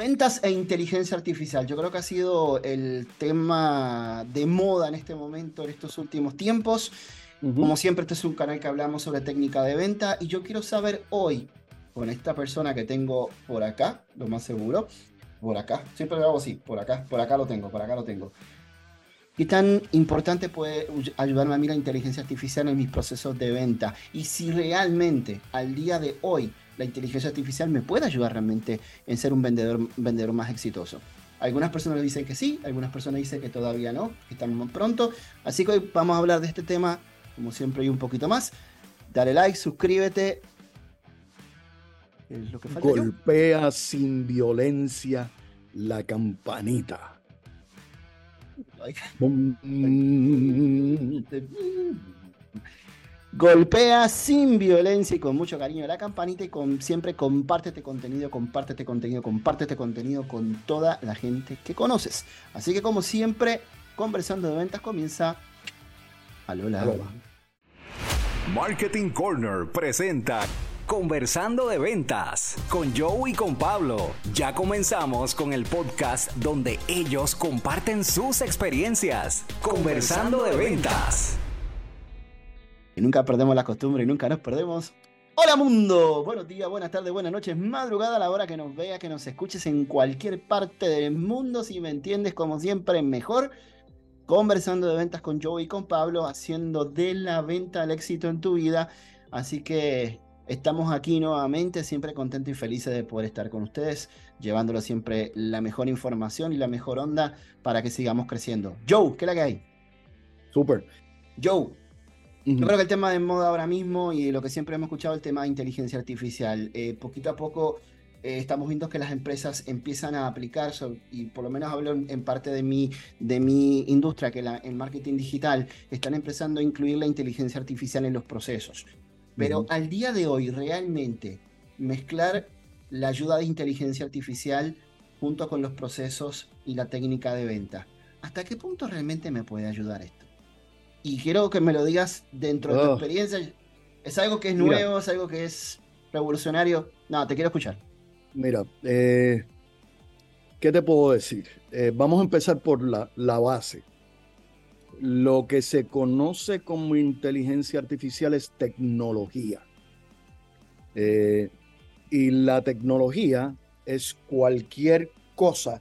Ventas e inteligencia artificial. Yo creo que ha sido el tema de moda en este momento, en estos últimos tiempos. Como siempre, este es un canal que hablamos sobre técnica de venta y yo quiero saber hoy, con esta persona que tengo por acá, lo más seguro, por acá, siempre lo hago así, por acá, por acá lo tengo, por acá lo tengo. ¿Qué tan importante puede ayudarme a mí la inteligencia artificial en mis procesos de venta? Y si realmente al día de hoy la inteligencia artificial me puede ayudar realmente en ser un vendedor, vendedor más exitoso. Algunas personas dicen que sí, algunas personas dicen que todavía no, que estamos pronto. Así que hoy vamos a hablar de este tema, como siempre, y un poquito más. Dale like, suscríbete. Es lo que falta Golpea sin violencia la campanita. Golpea sin violencia y con mucho cariño la campanita y con, siempre comparte este contenido, comparte este contenido, comparte este contenido con toda la gente que conoces. Así que como siempre, conversando de ventas comienza Alola. Marketing Corner presenta Conversando de Ventas con Joe y con Pablo. Ya comenzamos con el podcast donde ellos comparten sus experiencias. Conversando de Ventas nunca perdemos la costumbre y nunca nos perdemos. Hola mundo, buenos días, buenas tardes, buenas noches, madrugada a la hora que nos vea, que nos escuches en cualquier parte del mundo, si me entiendes, como siempre, mejor. Conversando de ventas con Joe y con Pablo, haciendo de la venta el éxito en tu vida. Así que estamos aquí nuevamente, siempre contentos y felices de poder estar con ustedes, llevándolo siempre la mejor información y la mejor onda para que sigamos creciendo. Joe, ¿qué es la que hay? Súper. Joe, yo creo que el tema de moda ahora mismo y lo que siempre hemos escuchado, el tema de inteligencia artificial, eh, poquito a poco eh, estamos viendo que las empresas empiezan a aplicar, y por lo menos hablo en, parte de mi, de mi industria, que la, en marketing digital, están empezando a incluir la inteligencia artificial en los procesos. Pero al día de hoy, realmente, mezclar la ayuda de inteligencia artificial junto con los procesos y la técnica de venta, ¿hasta qué punto realmente me puede ayudar esto? Y quiero que me lo digas dentro de tu oh. experiencia. ¿Es algo que es nuevo? ¿Es algo que es revolucionario? No, te quiero escuchar. Mira, eh, ¿qué te puedo decir? Eh, vamos a empezar por la, la, base. Lo que se conoce como inteligencia artificial es tecnología. Eh, y la tecnología es cualquier cosa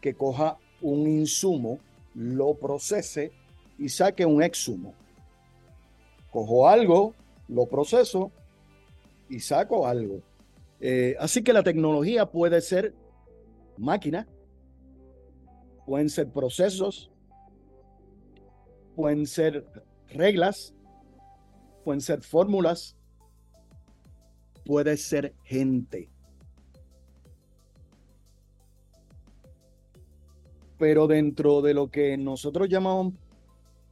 que coja un insumo, lo procese y saque un exhumo. Cojo algo, lo proceso y saco algo. Eh, así que la tecnología puede ser máquina, pueden ser procesos, pueden ser reglas, pueden ser fórmulas, puede ser gente. Pero dentro de lo que nosotros llamamos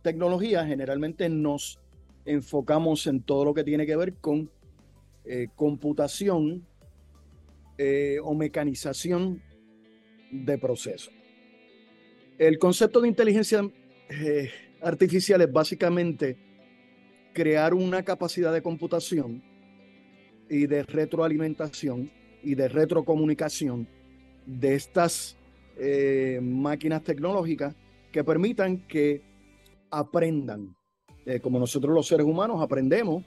tecnología, generalmente nos enfocamos en todo lo que tiene que ver con eh, computación eh, o mecanización de procesos. El concepto de inteligencia eh, artificial es básicamente crear una capacidad de computación y de retroalimentación y de retrocomunicación de estas máquinas tecnológicas que permitan que aprendan. Eh, como nosotros los seres humanos aprendemos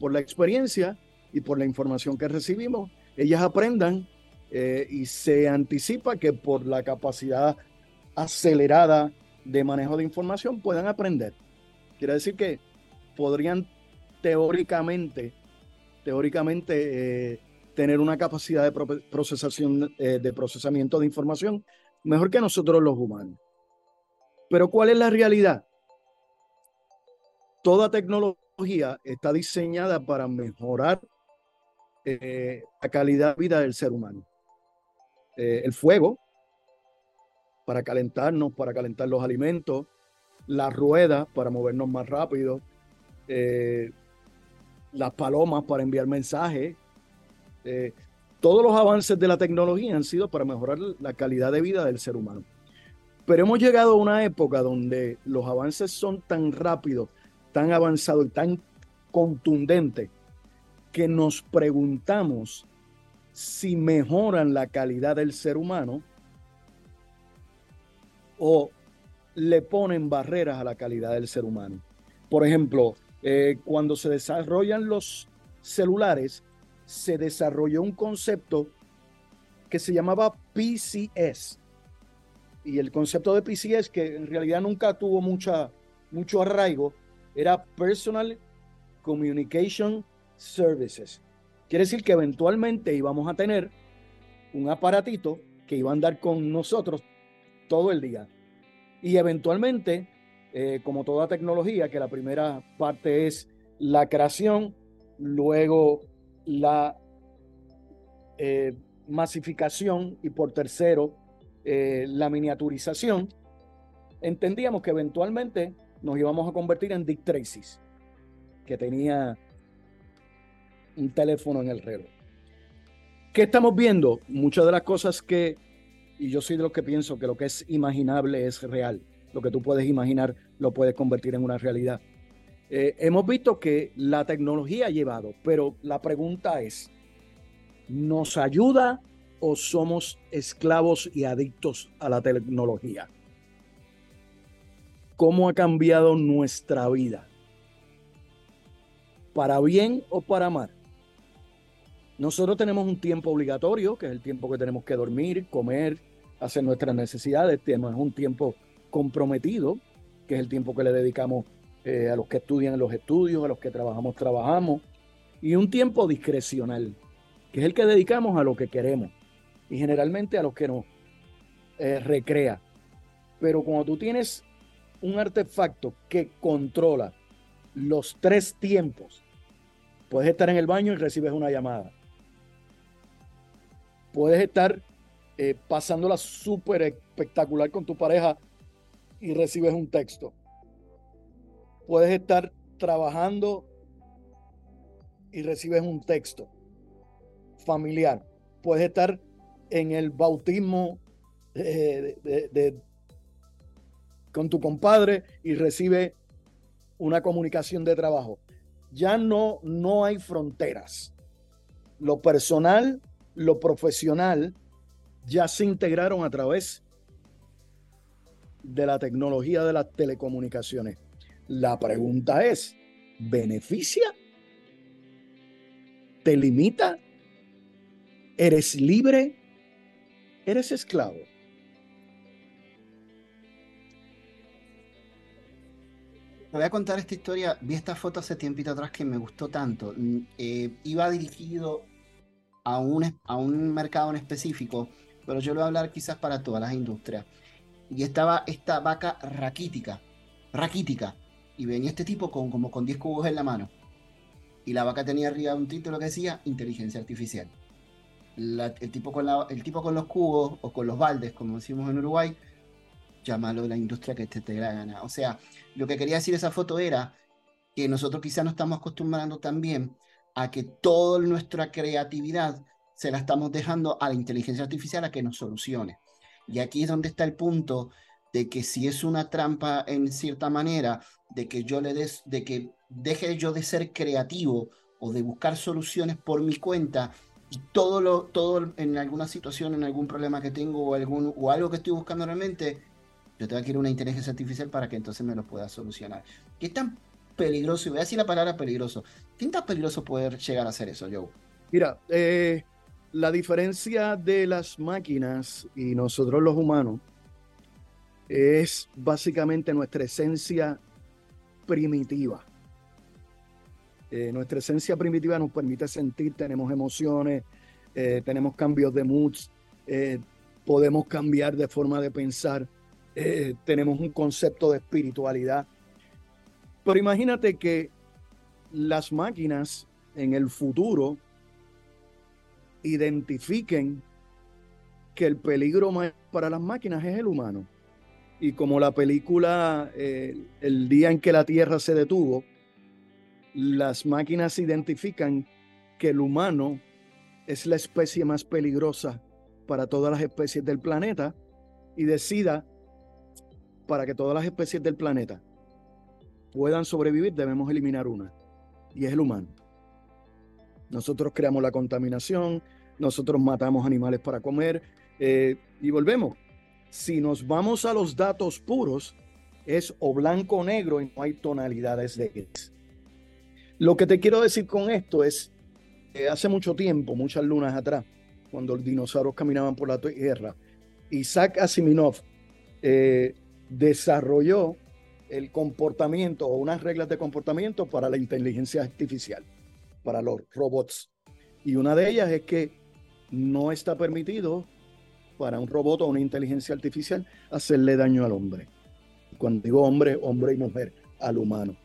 por la experiencia y por la información que recibimos, ellas aprendan eh, y se anticipa que por la capacidad acelerada de manejo de información puedan aprender. Quiere decir que podrían teóricamente, teóricamente eh, tener una capacidad de procesación, de procesamiento de información mejor que nosotros los humanos. Pero ¿cuál es la realidad? Toda tecnología está diseñada para mejorar eh, la calidad de vida del ser humano. Eh, el fuego, para calentarnos, para calentar los alimentos, la rueda para movernos más rápido, eh, las palomas para enviar mensajes. todos los avances de la tecnología han sido para mejorar la calidad de vida del ser humano. Pero hemos llegado a una época donde los avances son tan rápidos, tan avanzado y tan contundente que nos preguntamos si mejoran la calidad del ser humano o le ponen barreras a la calidad del ser humano. Por ejemplo, eh, cuando se desarrollan los celulares, se desarrolló un concepto que se llamaba PCS. Y el concepto de PCS, que en realidad nunca tuvo mucha, mucho arraigo, era Personal Communication Services. Quiere decir que eventualmente íbamos a tener un aparatito que iba a andar con nosotros todo el día. Y eventualmente, eh, como toda tecnología, que la primera parte es la creación, luego la eh, masificación y por tercero eh, la miniaturización, entendíamos que eventualmente nos íbamos a convertir en Dick que tenía un teléfono en el reloj. ¿Qué estamos viendo? Muchas de las cosas que, y yo soy de los que pienso que lo que es imaginable es real. Lo que tú puedes imaginar lo puedes convertir en una realidad. Eh, hemos visto que la tecnología ha llevado, pero la pregunta es, ¿nos ayuda o somos esclavos y adictos a la tecnología? ¿Cómo ha cambiado nuestra vida? ¿Para bien o para mal? Nosotros tenemos un tiempo obligatorio, que es el tiempo que tenemos que dormir, comer, hacer nuestras necesidades. Tenemos un tiempo comprometido, que es el tiempo que le dedicamos eh, a los que estudian los estudios, a los que trabajamos, trabajamos. Y un tiempo discrecional, que es el que dedicamos a lo que queremos y generalmente a los que nos eh, recrea. Pero cuando tú tienes un artefacto que controla los tres tiempos, puedes estar en el baño y recibes una llamada puedes estar eh, pasándola súper espectacular con tu pareja y recibes un texto. Puedes estar trabajando y recibes un texto familiar. Puedes estar en el bautismo eh, con tu compadre y recibe una comunicación de trabajo. Ya no, no hay fronteras. Lo personal lo profesional ya se integraron a través de la tecnología de las telecomunicaciones. La pregunta es, ¿beneficia? ¿Te limita? ¿Eres libre? ¿Eres esclavo? Te voy a contar esta historia. Vi esta foto hace tiempito atrás que me gustó tanto. Mm, eh, iba dirigido a un, a un mercado en específico, pero yo lo voy a hablar quizás para todas las industrias. Y estaba esta vaca raquítica, raquítica, y venía este tipo con como con 10 cubos en la mano. Y la vaca tenía arriba un título que decía inteligencia artificial. el, tipo con la, el tipo con los cubos o con los baldes, como decimos en Uruguay, llámalo la industria que te, te la gana. O sea, lo que quería decir esa foto era que nosotros quizás no estamos acostumbrando también a que toda nuestra creatividad se la estamos dejando a la inteligencia artificial a que nos solucione. Y aquí es donde está el punto de que si es una trampa en cierta manera, de que yo le des, de que deje yo de ser creativo o de buscar soluciones por mi cuenta y todo lo, todo en alguna situación, en algún problema que tengo o algún o algo que estoy buscando realmente, yo tengo que ir a una inteligencia artificial para que entonces me lo pueda solucionar. ¿Qué tan peligroso, y voy a decir la palabra peligroso, ¿qué tan peligroso poder llegar a hacer eso, Joe? Mira, eh, la diferencia de las máquinas y nosotros los humanos es básicamente nuestra esencia primitiva. Eh, nuestra esencia primitiva nos permite sentir, tenemos emociones, eh, tenemos cambios de moods, podemos cambiar de forma de pensar, tenemos un concepto de espiritualidad pero imagínate que las máquinas en el futuro identifiquen que el peligro para las máquinas es el humano. Y como la película eh, El día en que la Tierra se detuvo, las máquinas identifican que el humano es la especie más peligrosa para todas las especies del planeta y decida para que todas las especies del planeta puedan sobrevivir, debemos eliminar una, y es el humano. Nosotros creamos la contaminación, nosotros matamos animales para comer eh, y volvemos. Si nos vamos a los datos puros, es o blanco o negro y no hay tonalidades de gris. Lo que te quiero decir con esto es, que hace mucho tiempo, muchas lunas atrás, cuando los dinosaurios caminaban por la Tierra, Isaac Asimov eh, desarrolló el comportamiento o unas reglas de comportamiento para la inteligencia artificial, para los robots. Y una de ellas es que no está permitido para un robot o una inteligencia artificial hacerle daño al hombre. Cuando digo hombre, hombre y mujer, al humano.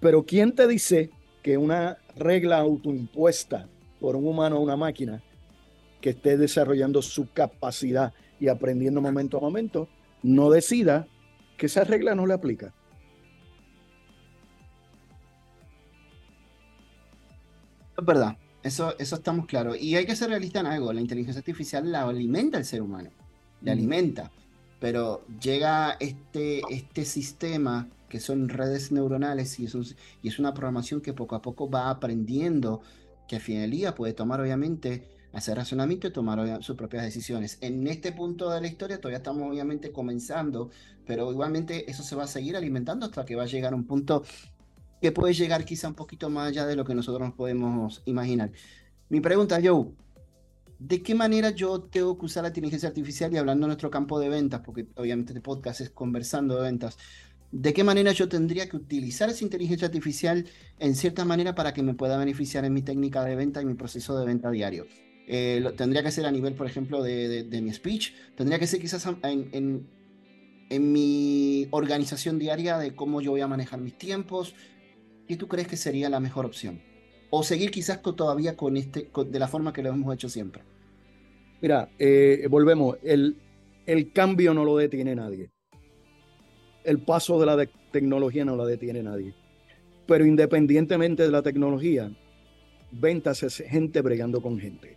Pero ¿quién te dice que una regla autoimpuesta por un humano o una máquina que esté desarrollando su capacidad y aprendiendo momento a momento, no decida que esa regla no le aplica? Es verdad. Eso, eso estamos claros. Y hay que ser realista en algo. La inteligencia artificial la alimenta el ser humano. La alimenta. Pero llega este, este sistema que son redes neuronales y, y es una programación que poco a poco va aprendiendo que a fin del día puede tomar obviamente hacer razonamiento y tomar sus propias decisiones. En este punto de la historia todavía estamos obviamente comenzando, pero igualmente eso se va a seguir alimentando hasta que va a llegar un punto que puede llegar quizá un poquito más allá de lo que nosotros nos podemos imaginar. Mi pregunta, Joe, ¿de qué manera yo tengo que usar la inteligencia artificial y hablando de nuestro campo de ventas, porque obviamente este podcast es conversando de ventas, ¿de qué manera yo tendría que utilizar esa inteligencia artificial en cierta manera para que me pueda beneficiar en mi técnica de venta y mi proceso de venta diario? Eh, tendría que ser a nivel, por ejemplo, de, mi speech, tendría que ser quizás en, en mi organización diaria de cómo yo voy a manejar mis tiempos, ¿qué tú crees que sería la mejor opción? O seguir quizás todavía con este, de la forma que lo hemos hecho siempre. Mira, eh, volvemos, el, el cambio no lo detiene nadie. El paso de la tecnología no lo detiene nadie. Pero independientemente de la tecnología, ventas es gente bregando con gente.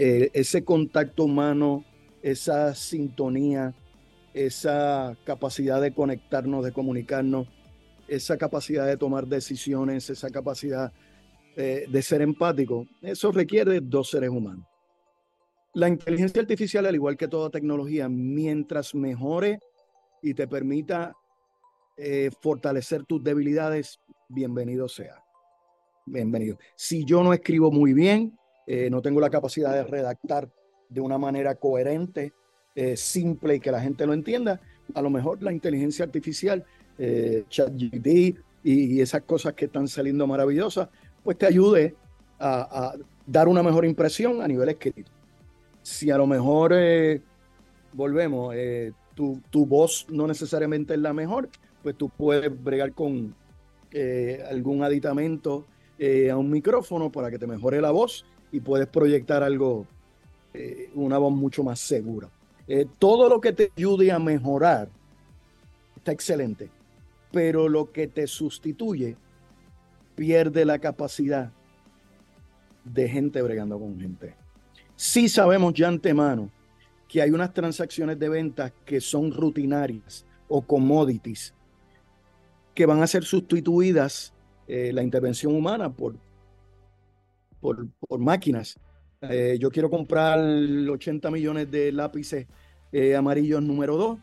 Eh, ese contacto humano, esa sintonía, esa capacidad de conectarnos, de comunicarnos, esa capacidad de tomar decisiones, esa capacidad eh, de ser empático, eso requiere dos seres humanos. La inteligencia artificial, al igual que toda tecnología, mientras mejore y te permita eh, fortalecer tus debilidades, bienvenido sea. Bienvenido. Si yo no escribo muy bien, eh, no tengo la capacidad de redactar de una manera coherente, simple y que la gente lo entienda, a lo mejor la inteligencia artificial eh, ChatGPT y, esas cosas que están saliendo maravillosas, pues te ayude a, dar una mejor impresión a nivel escrito. Si a lo mejor eh, volvemos, eh, tu, tu, voz no necesariamente es la mejor, pues tú puedes bregar con eh, algún aditamento a un micrófono para que te mejore la voz y puedes proyectar algo, una voz mucho más segura. todo lo que te ayude a mejorar está excelente pero lo que te sustituye pierde la capacidad de gente bregando con gente. Sí sabemos ya antemano que hay unas transacciones de ventas que son rutinarias o commodities que van a ser sustituidas eh, la intervención humana por, por, máquinas. Eh, yo quiero comprar 80 millones de lápices eh, amarillos número 2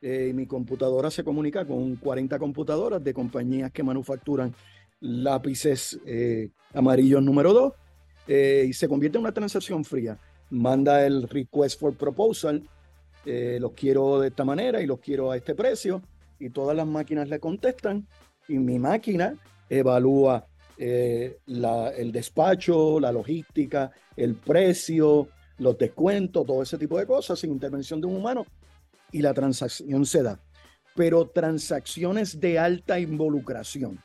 eh, mi computadora se comunica con 40 computadoras de compañías que manufacturan lápices eh, amarillos número 2 eh, y se convierte en una transacción fría. Manda el request for proposal, los quiero de esta manera y los quiero a este precio. Y todas las máquinas le contestan. Y mi máquina evalúa el despacho, la logística, el precio, los descuentos, todo ese tipo de cosas sin intervención de un humano y la transacción se da. Pero transacciones de alta involucración,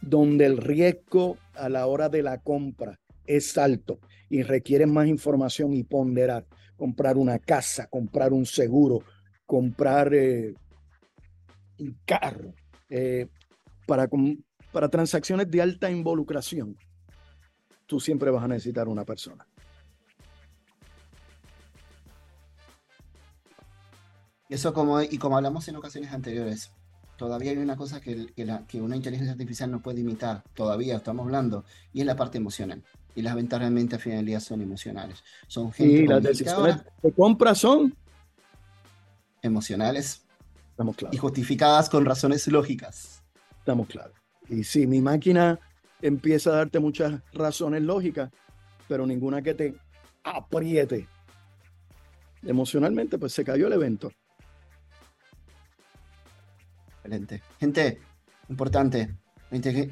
donde el riesgo a la hora de la compra es alto y requieren más información y ponderar, comprar una casa, comprar un seguro, comprar eh, un carro, eh, para, para transacciones de alta involucración, tú siempre vas a necesitar una persona. Eso como, y como hablamos en ocasiones anteriores, todavía hay una cosa que, que, una inteligencia artificial no puede imitar, todavía estamos hablando, y es la parte emocional. y las ventas realmente al final del día son emocionales. Son gente y las decisiones de compra son emocionales Estamos claros. y justificadas con razones lógicas. Estamos claros. Y sí, mi máquina empieza a darte muchas razones lógicas, pero ninguna que te apriete. Emocionalmente, pues se cayó el evento. Excelente. Gente, importante,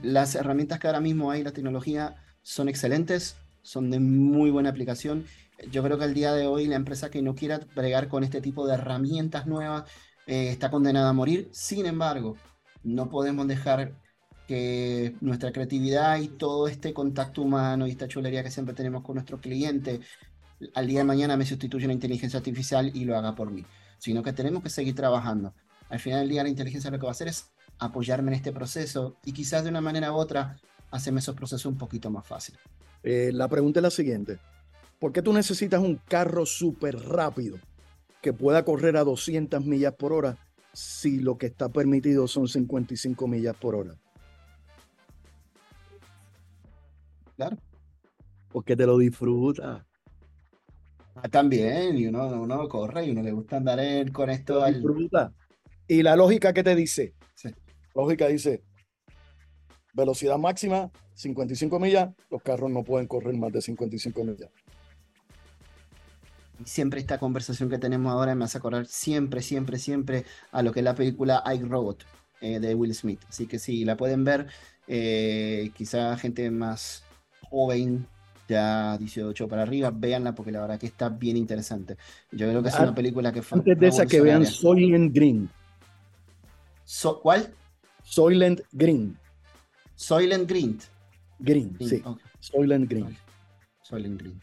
las herramientas que ahora mismo hay, la tecnología, son excelentes, son de muy buena aplicación. Yo creo que el día de hoy la empresa que no quiera bregar con este tipo de herramientas nuevas eh, está condenada a morir. Sin embargo, no podemos dejar que nuestra creatividad y todo este contacto humano y esta chulería que siempre tenemos con nuestro cliente, al día de mañana me sustituya una inteligencia artificial y lo haga por mí, sino que tenemos que seguir trabajando. Al final del día la inteligencia lo que va a hacer es apoyarme en este proceso y quizás de una manera u otra hacerme esos procesos un poquito más fáciles. Eh, la pregunta es la siguiente. ¿Por qué tú necesitas un carro súper rápido que pueda correr a 200 millas por hora si lo que está permitido son 55 millas por hora? Claro. Porque te lo disfruta. Ah, también, y uno, uno corre y uno le gusta andar con esto. Al... Disfruta. Y la lógica que te dice, sí. lógica dice, velocidad máxima, 55 millas, los carros no pueden correr más de 55 millas. Siempre esta conversación que tenemos ahora me hace acordar siempre, siempre, siempre a lo que es la película I, Robot eh, de Will Smith. Así que si la pueden ver, eh, quizá gente más joven, ya 18 para arriba, véanla porque la verdad que está bien interesante. Yo creo que es una película que fue. Antes de esa que vean Soylent Green. ¿Cuál? Soylent Green. Soylent Green. Green, sí. Soylent Green. Soylent Green.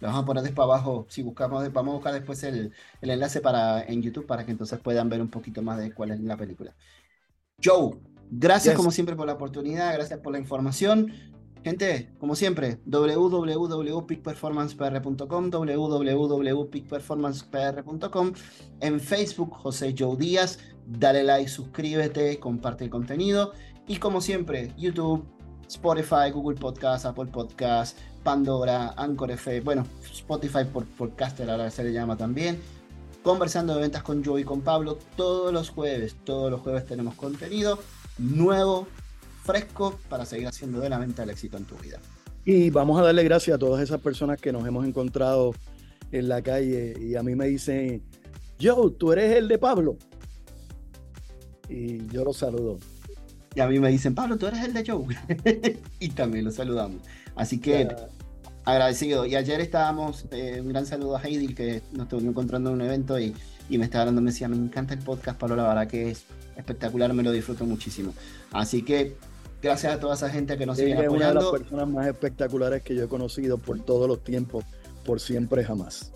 Lo vamos a poner después abajo. Si buscamos, vamos a buscar después el, el, enlace para, en YouTube para que entonces puedan ver un poquito más de cuál es la película. Joe, gracias como siempre por la oportunidad, gracias por la información. Gente, como siempre, www.peakperformancepr.com, www.peakperformancepr.com, en Facebook, José Joe Díaz, dale like, suscríbete, comparte el contenido y como siempre, YouTube, Spotify, Google Podcast, Apple Podcast, Pandora, Anchor FM, bueno, Spotify por podcaster ahora se le llama también. Conversando de ventas con Joe y con Pablo todos los jueves. Todos los jueves tenemos contenido nuevo, fresco, para seguir haciendo de la venta el éxito en tu vida. Y vamos a darle gracias a todas esas personas que nos hemos encontrado en la calle y a mí me dicen, Joe, tú eres el de Pablo. Y yo lo saludo. Y a mí me dicen, Pablo, tú eres el de Joe. y también lo saludamos. Así que agradecido. Y ayer estábamos, eh, un gran saludo a Heidi, que nos estuvo encontrando en un evento y, y me estaba hablando, me decía, me encanta el podcast, Pablo, la verdad que es espectacular, me lo disfruto muchísimo. Así que gracias a toda esa gente que nos sigue apoyando. Es una de las personas más espectaculares que yo he conocido por todos los tiempos, por siempre jamás.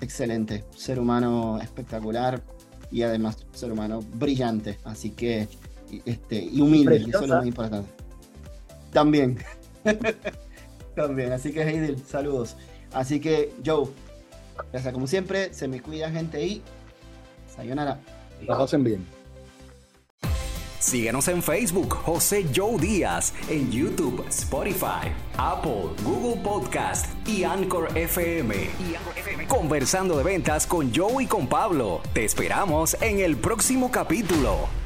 Excelente, ser humano espectacular y además ser humano brillante, así que este, y humilde, y eso es lo más importante. También. También, así que Heidel, saludos. Así que Joe, gracias como siempre, se me cuida gente y sayonara. La pasen bien. Síguenos en Facebook, José Joe Díaz, en YouTube, Spotify, Apple, Google Podcast y Anchor FM. Y FM. Conversando de ventas con Joe y con Pablo. Te esperamos en el próximo capítulo.